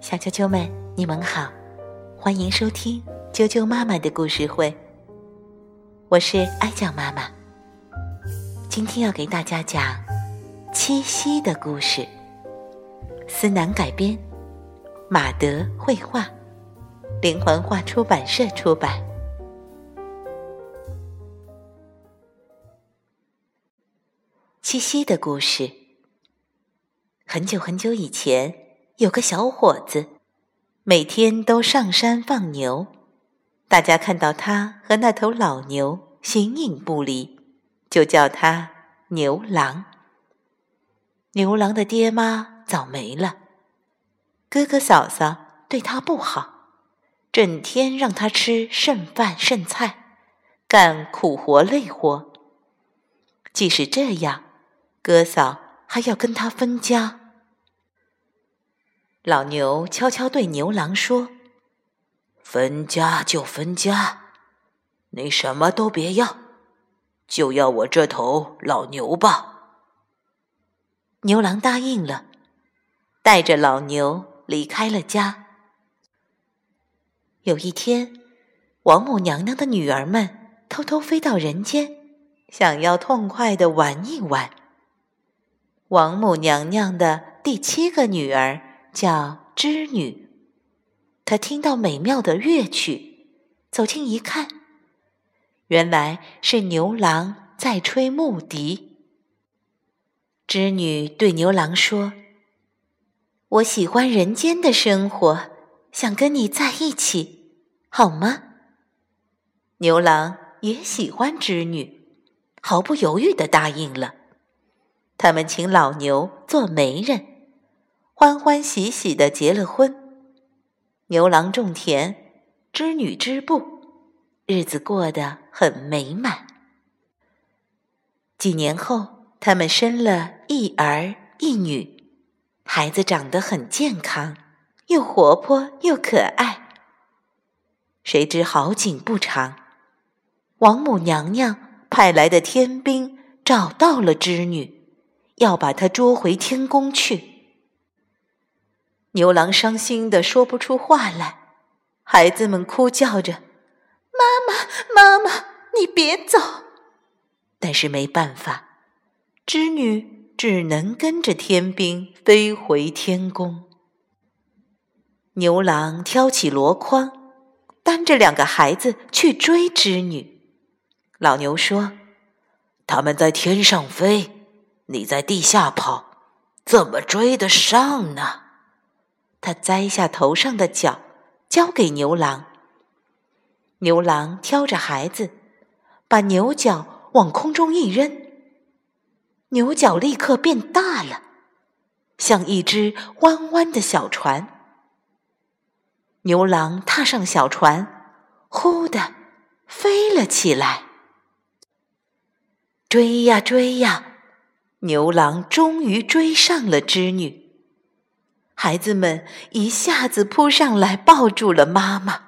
小啾啾们，你们好，欢迎收听啾啾妈妈的故事会。我是哀酱妈妈，今天要给大家讲七夕的故事。思南改编，马德绘画，连环画出版社出版。七夕的故事。很久很久以前，有个小伙子，每天都上山放牛。大家看到他和那头老牛形影不离，就叫他牛郎。牛郎的爹妈早没了，哥哥嫂嫂对他不好，整天让他吃剩饭剩菜，干苦活累活。即使这样，哥嫂还要跟他分家。老牛悄悄对牛郎说：“分家就分家，你什么都别要，就要我这头老牛吧。”牛郎答应了，带着老牛离开了家。有一天，王母娘娘的女儿们偷偷飞到人间，想要痛快的玩一玩。王母娘娘的第七个女儿。叫织女，她听到美妙的乐曲，走近一看，原来是牛郎在吹木笛。织女对牛郎说：“我喜欢人间的生活，想跟你在一起，好吗？”牛郎也喜欢织女，毫不犹豫的答应了。他们请老牛做媒人。欢欢喜喜的结了婚，牛郎种田，织女织布，日子过得很美满。几年后，他们生了一儿一女，孩子长得很健康，又活泼又可爱。谁知好景不长，王母娘娘派来的天兵找到了织女，要把他捉回天宫去。牛郎伤心的说不出话来，孩子们哭叫着：“妈妈，妈妈，你别走！”但是没办法，织女只能跟着天兵飞回天宫。牛郎挑起箩筐，担着两个孩子去追织女。老牛说：“他们在天上飞，你在地下跑，怎么追得上呢？”他摘下头上的角，交给牛郎。牛郎挑着孩子，把牛角往空中一扔，牛角立刻变大了，像一只弯弯的小船。牛郎踏上小船，呼的飞了起来。追呀追呀，牛郎终于追上了织女。孩子们一下子扑上来，抱住了妈妈。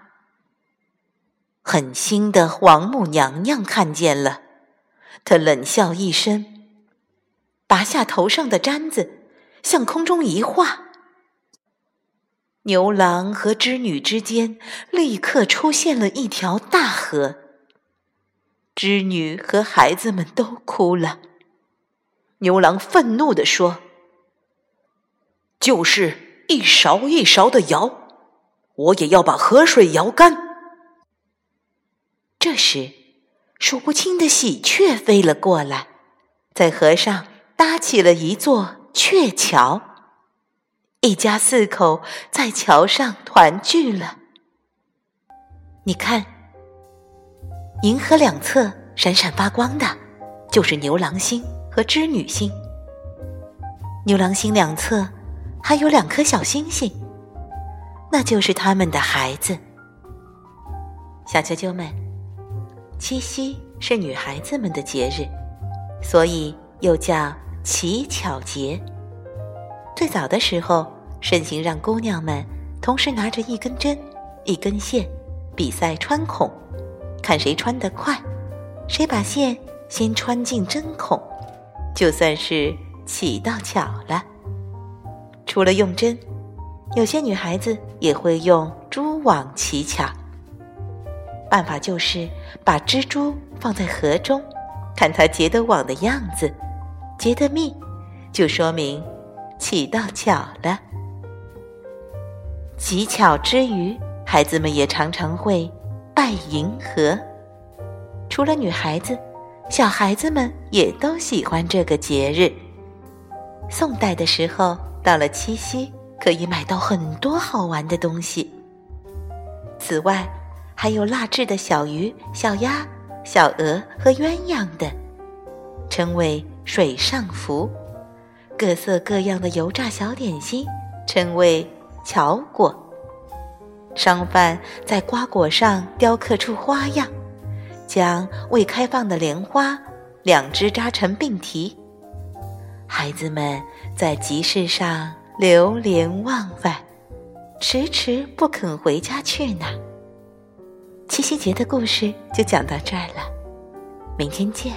狠心的王母娘娘看见了，她冷笑一声，拔下头上的簪子，向空中一画，牛郎和织女之间立刻出现了一条大河。织女和孩子们都哭了。牛郎愤怒地说。就是一勺一勺的舀，我也要把河水舀干。这时，数不清的喜鹊飞了过来，在河上搭起了一座鹊桥，一家四口在桥上团聚了。你看，银河两侧闪闪发光的，就是牛郎星和织女星。牛郎星两侧。还有两颗小星星，那就是他们的孩子。小啾啾们，七夕是女孩子们的节日，所以又叫乞巧节。最早的时候，盛行让姑娘们同时拿着一根针、一根线，比赛穿孔，看谁穿得快，谁把线先穿进针孔，就算是乞到巧了。除了用针，有些女孩子也会用蛛网乞巧。办法就是把蜘蛛放在河中，看它结的网的样子，结的密，就说明乞到巧了。乞巧之余，孩子们也常常会拜银河。除了女孩子，小孩子们也都喜欢这个节日。宋代的时候，到了七夕，可以买到很多好玩的东西。此外，还有蜡制的小鱼、小鸭、小鹅和鸳鸯等，称为水上浮；各色各样的油炸小点心，称为巧果。商贩在瓜果上雕刻出花样，将未开放的莲花两枝扎成并提。孩子们在集市上流连忘返，迟迟不肯回家去呢。七夕节的故事就讲到这儿了，明天见。